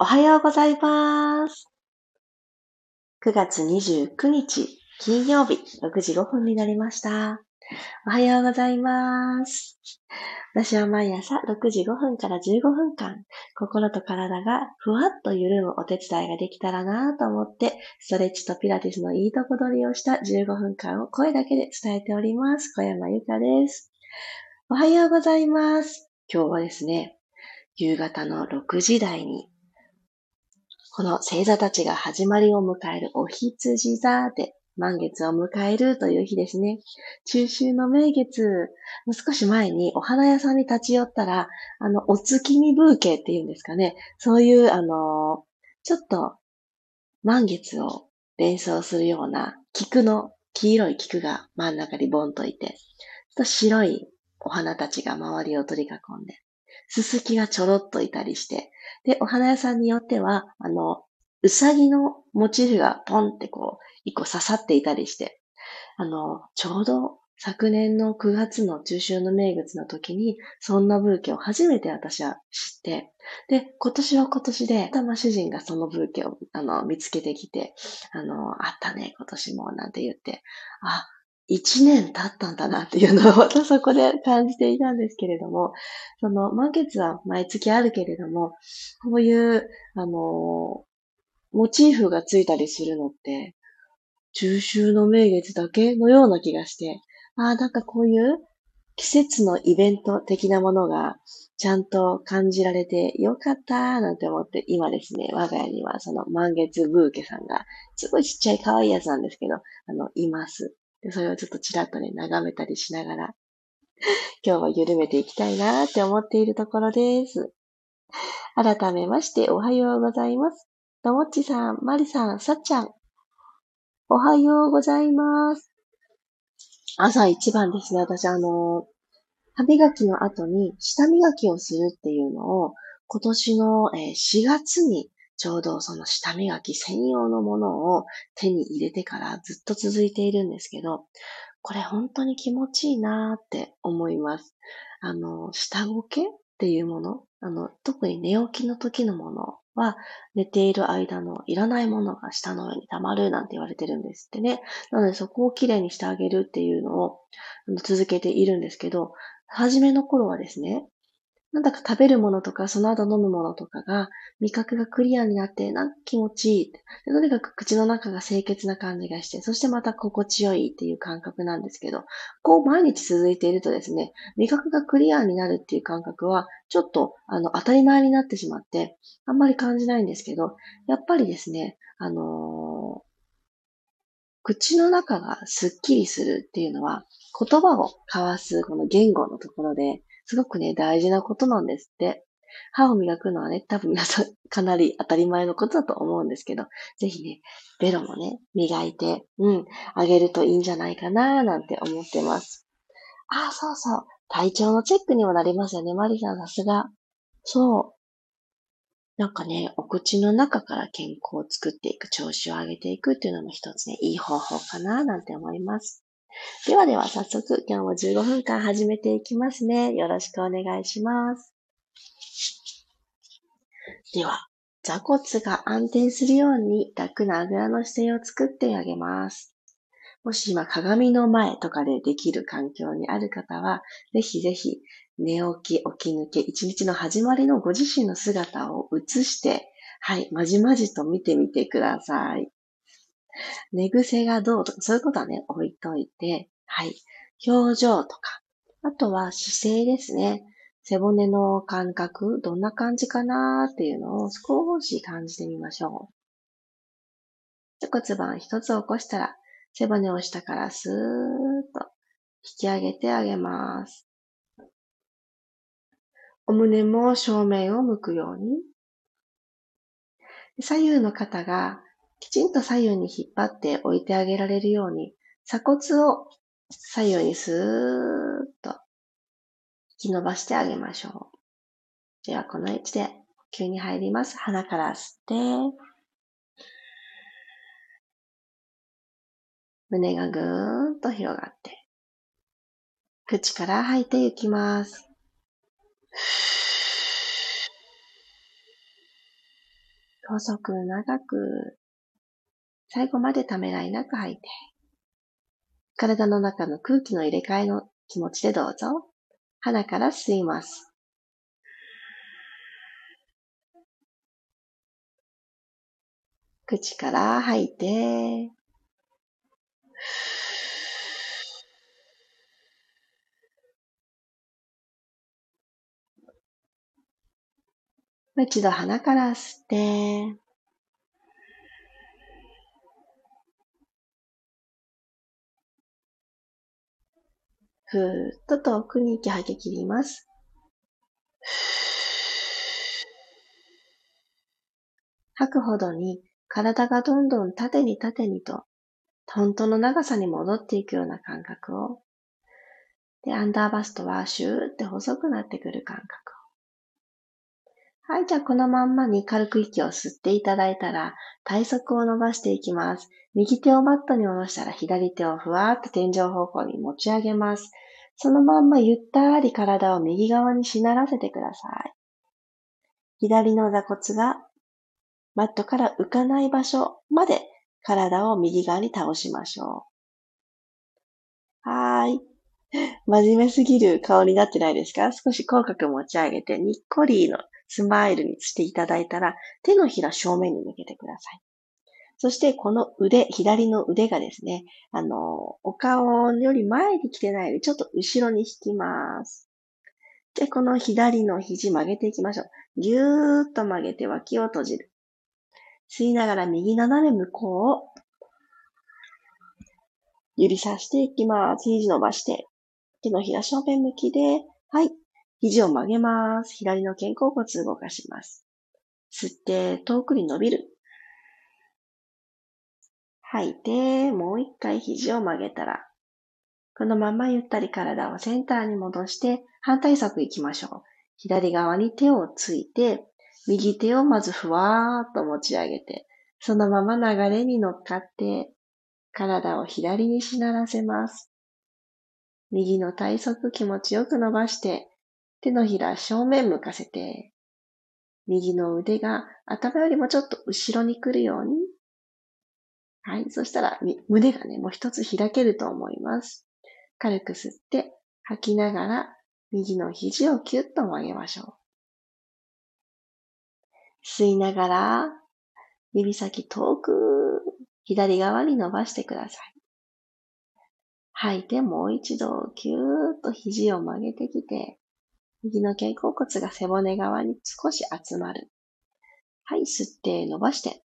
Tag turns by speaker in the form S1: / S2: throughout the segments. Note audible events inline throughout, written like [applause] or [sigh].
S1: おはようございます。9月29日、金曜日、6時5分になりました。おはようございます。私は毎朝6時5分から15分間、心と体がふわっと緩むお手伝いができたらなと思って、ストレッチとピラティスのいいとこ取りをした15分間を声だけで伝えております。小山由かです。おはようございます。今日はですね、夕方の6時台に、この星座たちが始まりを迎えるお羊座で満月を迎えるという日ですね。中秋の名月、少し前にお花屋さんに立ち寄ったら、あの、お月見ブーケっていうんですかね。そういう、あの、ちょっと満月を連想するような菊の、黄色い菊が真ん中にボンといて、ちょっと白いお花たちが周りを取り囲んで、すすきがちょろっといたりして、で、お花屋さんによっては、あの、うさぎのモチーフがポンってこう、一個刺さっていたりして、あの、ちょうど昨年の9月の中秋の名月の時に、そんなブーケを初めて私は知って、で、今年は今年で、たま主人がそのブーケを、あの、見つけてきて、あの、あったね、今年も、なんて言って、あ、一年経ったんだなっていうのをまたそこで感じていたんですけれども、[laughs] その満月は毎月あるけれども、こういう、あの、モチーフがついたりするのって、中秋の名月だけのような気がして、ああ、なんかこういう季節のイベント的なものがちゃんと感じられてよかったなんて思って、今ですね、我が家にはその満月ブーケさんが、すごいちっちゃい可愛いやつなんですけど、あの、います。で、それをちょっとちらっとね、眺めたりしながら、[laughs] 今日は緩めていきたいなって思っているところです。改めまして、おはようございます。ともっちさん、まりさん、さっちゃん。おはようございます。朝一番ですね、私あの、歯磨きの後に舌磨きをするっていうのを、今年の4月にちょうどその舌磨き専用のものを手に入れてからずっと続いているんですけど、これ本当に気持ちいいなーって思います。あの、下ごけっていうもの、あの、特に寝起きの時のものは、寝ている間のいらないものが下の上に溜まるなんて言われてるんですってね。なのでそこをきれいにしてあげるっていうのを続けているんですけど、初めの頃はですね、なんだか食べるものとか、その後飲むものとかが、味覚がクリアになって、なんか気持ちいい。でとにかく口の中が清潔な感じがして、そしてまた心地よいっていう感覚なんですけど、こう毎日続いているとですね、味覚がクリアになるっていう感覚は、ちょっと、あの、当たり前になってしまって、あんまり感じないんですけど、やっぱりですね、あのー口の中がスッキリするっていうのは、言葉を交わすこの言語のところで、すごくね、大事なことなんですって。歯を磨くのはね、多分皆さんかなり当たり前のことだと思うんですけど、ぜひね、ベロもね、磨いて、うん、あげるといいんじゃないかななんて思ってます。ああ、そうそう。体調のチェックにもなりますよね。マリさんさすが。そう。なんかね、お口の中から健康を作っていく、調子を上げていくっていうのも一つね、いい方法かななんて思います。ではでは早速今日も15分間始めていきますね。よろしくお願いします。では、座骨が安定するように楽なあぐらの姿勢を作ってあげます。もし今鏡の前とかでできる環境にある方は、ぜひぜひ寝起き、起き抜け、一日の始まりのご自身の姿を映して、はい、まじまじと見てみてください。[laughs] 寝癖がどうとか、そういうことはね、置いといて、はい。表情とか、あとは姿勢ですね。背骨の感覚、どんな感じかなっていうのを少し感じてみましょう。骨盤一つ起こしたら、背骨を下からスーッと引き上げてあげます。お胸も正面を向くように。左右の肩がきちんと左右に引っ張って置いてあげられるように、鎖骨を左右にスーッと引き伸ばしてあげましょう。では、この位置で呼吸に入ります。鼻から吸って、胸がぐーんと広がって、口から吐いていきます。細く長く、最後までためらいなく吐いて、体の中の空気の入れ替えの気持ちでどうぞ。鼻から吸います。口から吐いて、もう一度鼻から吸って、ふーっと遠くに息吐き切ります。吐くほどに体がどんどん縦に縦にと、本当の長さに戻っていくような感覚を。で、アンダーバストはシューって細くなってくる感覚を。はい、じゃあこのまんまに軽く息を吸っていただいたら、体側を伸ばしていきます。右手をマットに下ろしたら左手をふわーっと天井方向に持ち上げます。そのまんまゆったり体を右側にしならせてください。左の座骨がマットから浮かない場所まで体を右側に倒しましょう。はーい。[laughs] 真面目すぎる顔になってないですか？少し口角持ち上げて、にっこりのスマイルにしていただいたら、手のひら正面に向けてください。そして、この腕、左の腕がですね、あの、お顔より前に来てないより、ちょっと後ろに引きます。で、この左の肘曲げていきましょう。ぎゅーっと曲げて脇を閉じる。吸いながら右斜め向こうを指さしていきます。肘伸ばして。手のひら正面向きで、はい。肘を曲げます。左の肩甲骨動かします。吸って遠くに伸びる。吐いて、もう一回肘を曲げたら、このままゆったり体をセンターに戻して、反対側行きましょう。左側に手をついて、右手をまずふわーっと持ち上げて、そのまま流れに乗っかって、体を左にしならせます。右の体側気持ちよく伸ばして、手のひら正面向かせて、右の腕が頭よりもちょっと後ろに来るように。はい。そしたら、胸がね、もう一つ開けると思います。軽く吸って、吐きながら、右の肘をキュッと曲げましょう。吸いながら、指先遠く、左側に伸ばしてください。吐いてもう一度、キューッと肘を曲げてきて、右の肩甲骨が背骨側に少し集まる。はい、吸って伸ばして。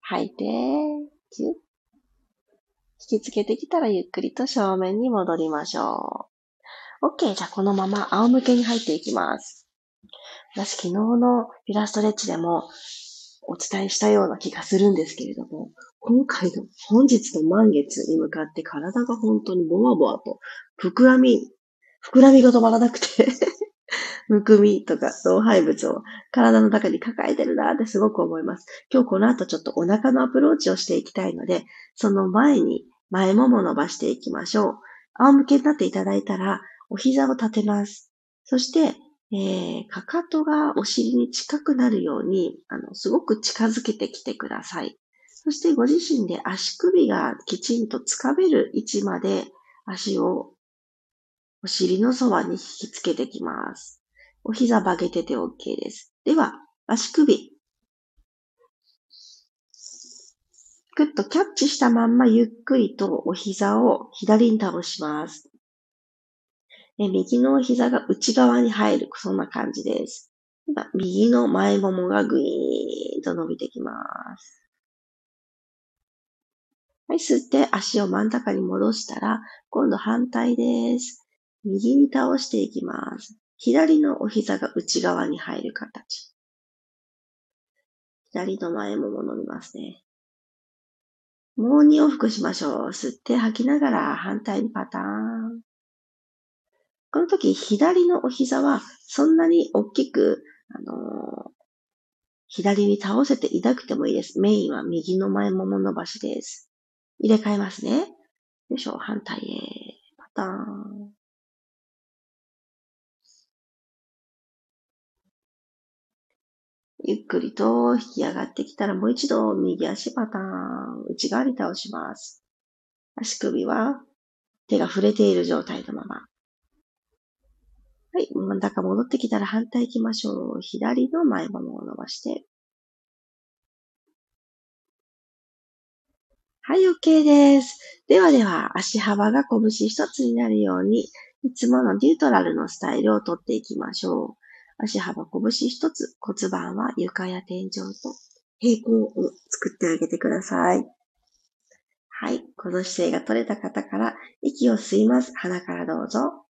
S1: 吐いて、キュッ。引きつけてきたらゆっくりと正面に戻りましょう。OK。じゃあこのまま仰向けに入っていきます。私昨日のピラストレッチでもお伝えしたような気がするんですけれども、今回の本日の満月に向かって体が本当にボワボワと膨らみ膨らみが止まらなくて [laughs] むくみとか老廃物を体の中に抱えてるなってすごく思います。今日この後ちょっとお腹のアプローチをしていきたいので、その前に前もも伸ばしていきましょう。仰向けになっていただいたら、お膝を立てます。そして、えー、かかとがお尻に近くなるように、あの、すごく近づけてきてください。そしてご自身で足首がきちんとつかめる位置まで足をお尻のそばに引きつけてきます。お膝曲げてて OK です。では、足首。ぐっとキャッチしたまんまゆっくりとお膝を左に倒します。右のお膝が内側に入る、そんな感じです。右の前ももがぐいーんと伸びてきます。はい、吸って足を真ん中に戻したら、今度反対です。右に倒していきます。左のお膝が内側に入る形。左の前もも伸びますね。もう2往復しましょう。吸って吐きながら反対にパターン。この時、左のお膝はそんなに大きく、あのー、左に倒せていなくてもいいです。メインは右の前もも伸ばしです。入れ替えますね。よいしょ、反対へ。パターン。ゆっくりと引き上がってきたらもう一度右足パターン、内側に倒します。足首は手が触れている状態のまま。はい。真ん中戻ってきたら反対行きましょう。左の前ももを伸ばして。はい、OK です。ではでは、足幅が拳一つになるように、いつものニュートラルのスタイルをとっていきましょう。足幅拳一つ、骨盤は床や天井と平行を作ってあげてください。はい。この姿勢が取れた方から息を吸います。鼻からどうぞ。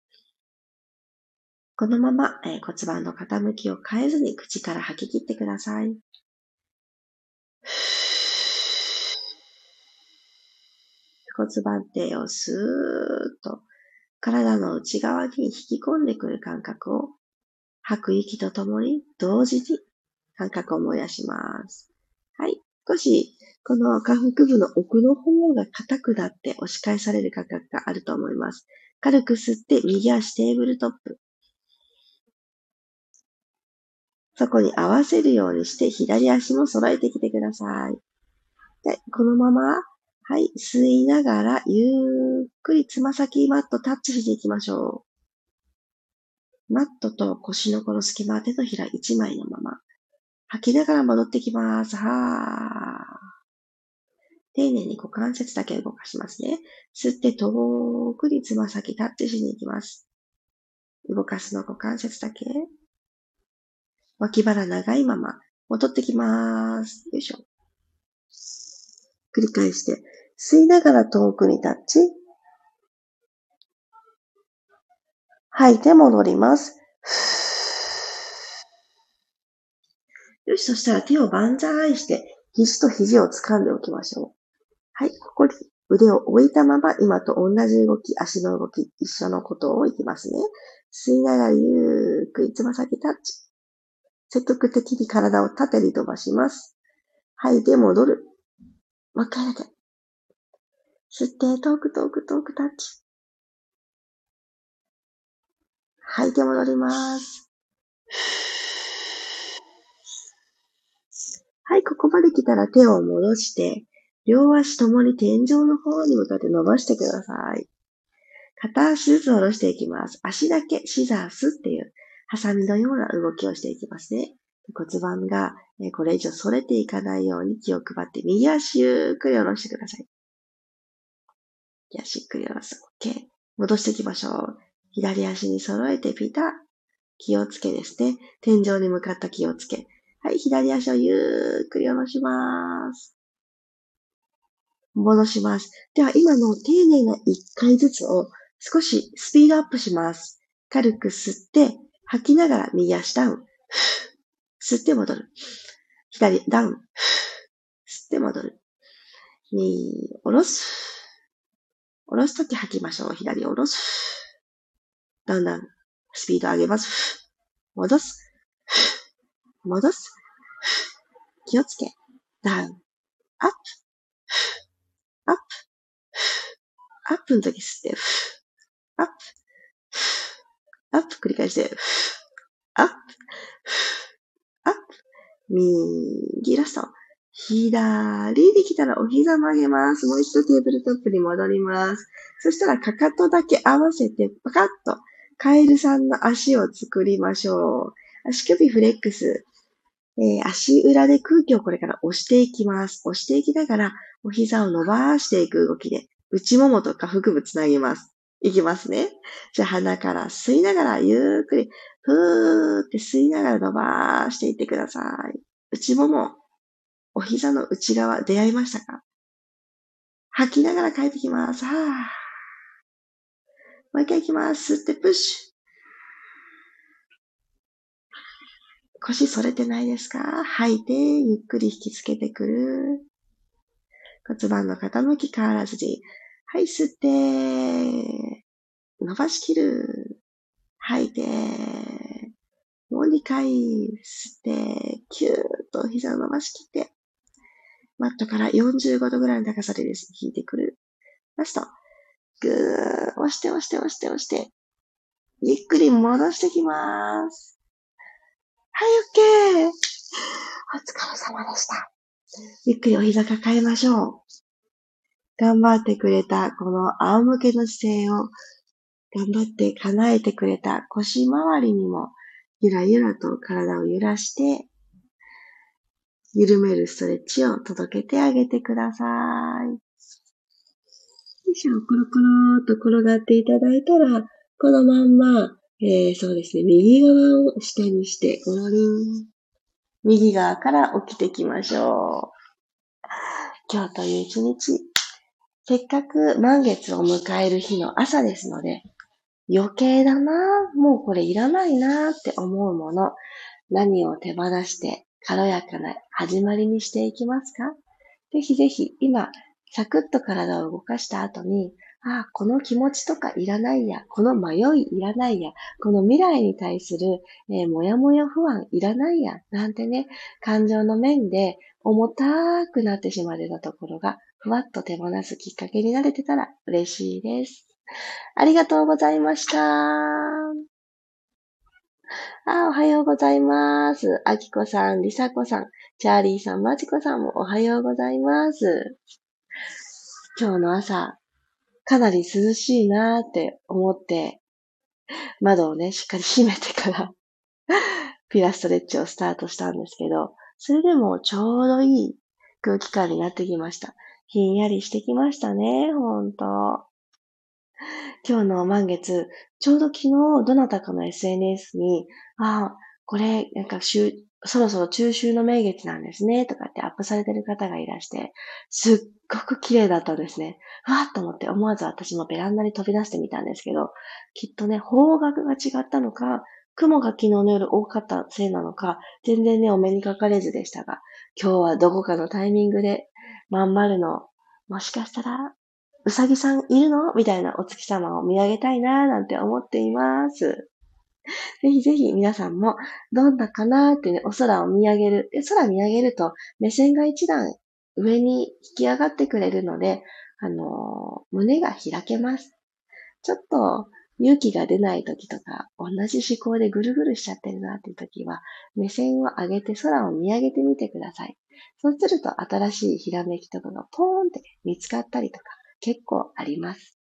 S1: このまま、えー、骨盤の傾きを変えずに口から吐き切ってください。骨盤底をスーッと体の内側に引き込んでくる感覚を吐く息とともに同時に感覚を燃やします。はい。少しこの下腹部の奥の方が硬くなって押し返される感覚があると思います。軽く吸って右足テーブルトップ。そこに合わせるようにして左足も揃えてきてください。でこのまま、はい、吸いながらゆっくりつま先マットタッチしていきましょう。マットと腰のこの隙間手のひら1枚のまま。吐きながら戻ってきます。はー。丁寧に股関節だけ動かしますね。吸って遠くにつま先タッチしに行きます。動かすの股関節だけ。脇腹長いまま戻ってきます。よいしょ。繰り返して、吸いながら遠くにタッチ。吐いて戻ります。よし、そしたら手を万歳して、肘と肘を掴んでおきましょう。はい、ここに腕を置いたまま、今と同じ動き、足の動き、一緒のことをいきますね。吸いながらゆっくりつま先タッチ。積極的に体を縦に飛ばします。吐いて戻る。もう一回だけ。吸って、遠く遠く遠くタッチ。吐いて戻ります。はい、ここまで来たら手を戻して、両足ともに天井の方に向かって伸ばしてください。片足ずつ下ろしていきます。足だけシザースっていうハサミのような動きをしていきますね。骨盤がこれ以上反れていかないように気を配って右足ゆっくり下ろしてください。右足ゆっくり下ろす。OK。戻していきましょう。左足に揃えてピタッ。気をつけですね。天井に向かった気をつけ。はい、左足をゆっくり下ろします。戻します。では、今の丁寧な一回ずつを少しスピードアップします。軽く吸って、吐きながら右足ダウン。[laughs] 吸って戻る。左、ダウン。吸って戻る。右、下ろす。下ろすとき吐きましょう。左、下ろす。だんだん、スピード上げます。戻す。戻す。気をつけ。ダウン。アップ。アップ。アップの時吸って。アップ。アップ繰り返して。アップ。アップ。右ラスト。左できたらお膝曲げます。もう一度テーブルトップに戻ります。そしたらかかとだけ合わせてパカッとカエルさんの足を作りましょう。足首フレックス。えー、足裏で空気をこれから押していきます。押していきながらお膝を伸ばしていく動きで内ももとか腹部つなぎます。いきますね。じゃあ鼻から吸いながらゆっくり、ふーって吸いながら伸ばしていってください。内もも、お膝の内側出会いましたか？吐きながら帰ってきます。はぁ。もう一回いきます。吸ってプッシュ。腰反れてないですか？吐いて、ゆっくり引きつけてくる。骨盤の傾き変わらずに。はい、吸って、伸ばしきる。吐いて、もう2回吸って、キューッと膝を伸ばしきって、マットから45度ぐらいの高さでです、引いてくる。ラスト。ぐー、押して押して押して押して。ゆっくり戻してきます。はい、オッケー。お疲れ様でした。ゆっくりお膝抱えましょう。頑張ってくれたこの仰向けの姿勢を頑張って叶えてくれた腰回りにもゆらゆらと体を揺らして緩めるストレッチを届けてあげてください。よいしょ、コロコロっと転がっていただいたら、このまんま、えー、そうですね、右側を下にして、ゴロリン。右側から起きていきましょう。今日という一日、せっかく満月を迎える日の朝ですので、余計だな、もうこれいらないなって思うもの、何を手放して軽やかな始まりにしていきますか？ぜひぜひ今、サクッと体を動かした後に、ああ、この気持ちとかいらないや、この迷いいらないや、この未来に対する、えー、もやもや不安いらないや、なんてね、感情の面で重たくなってしまってたところが、ふわっと手放すきっかけになれてたら嬉しいです。ありがとうございました。あ、おはようございます。あきこさん、りさこさん、チャーリーさん、まちこさんもおはようございます。今日の朝、かなり涼しいなーって思って、窓をね、しっかり閉めてからピラストレッチをスタートしたんですけど、それでもちょうどいい空気感になってきました。ひんやりしてきましたね、ほんと。今日の満月、ちょうど昨日どなたかの SNS に、ああ、これ、なんかそろそろ中秋の名月なんですね、とかってアップされてる方がいらして、すっごく綺麗だったんですね。わーっと思って思わず私もベランダに飛び出してみたんですけど、きっとね、方角が違ったのか、雲が昨日の夜多かったせいなのか、全然ね、お目にかかれずでしたが、今日はどこかのタイミングで、まん丸の、もしかしたらうさぎさんいるの？みたいなお月様を見上げたいなーなんて思っています。[laughs] ぜひぜひ皆さんもどんなかなーってね、お空を見上げる。で空見上げると目線が一段上に引き上がってくれるので、あのー、胸が開けます。ちょっと勇気が出ない時とか、同じ思考でぐるぐるしちゃってるなっていう時は、目線を上げて空を見上げてみてください。そうすると新しいひらめきとかがポーンって見つかったりとか、結構あります。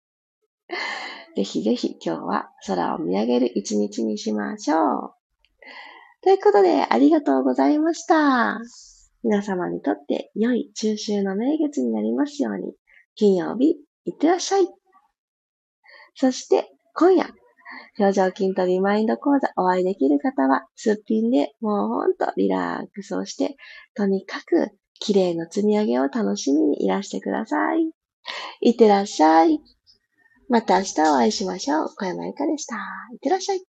S1: ぜひぜひ今日は空を見上げる一日にしましょう。ということで、ありがとうございました。皆様にとって良い中秋の名月になりますように、金曜日、いってらっしゃい。そして、今夜、表情筋とリマインド講座お会いできる方は、すっぴんでもうほんとリラックスをして、とにかく綺麗な積み上げを楽しみにいらしてください。いってらっしゃい。また明日お会いしましょう。小山由かでした。いってらっしゃい。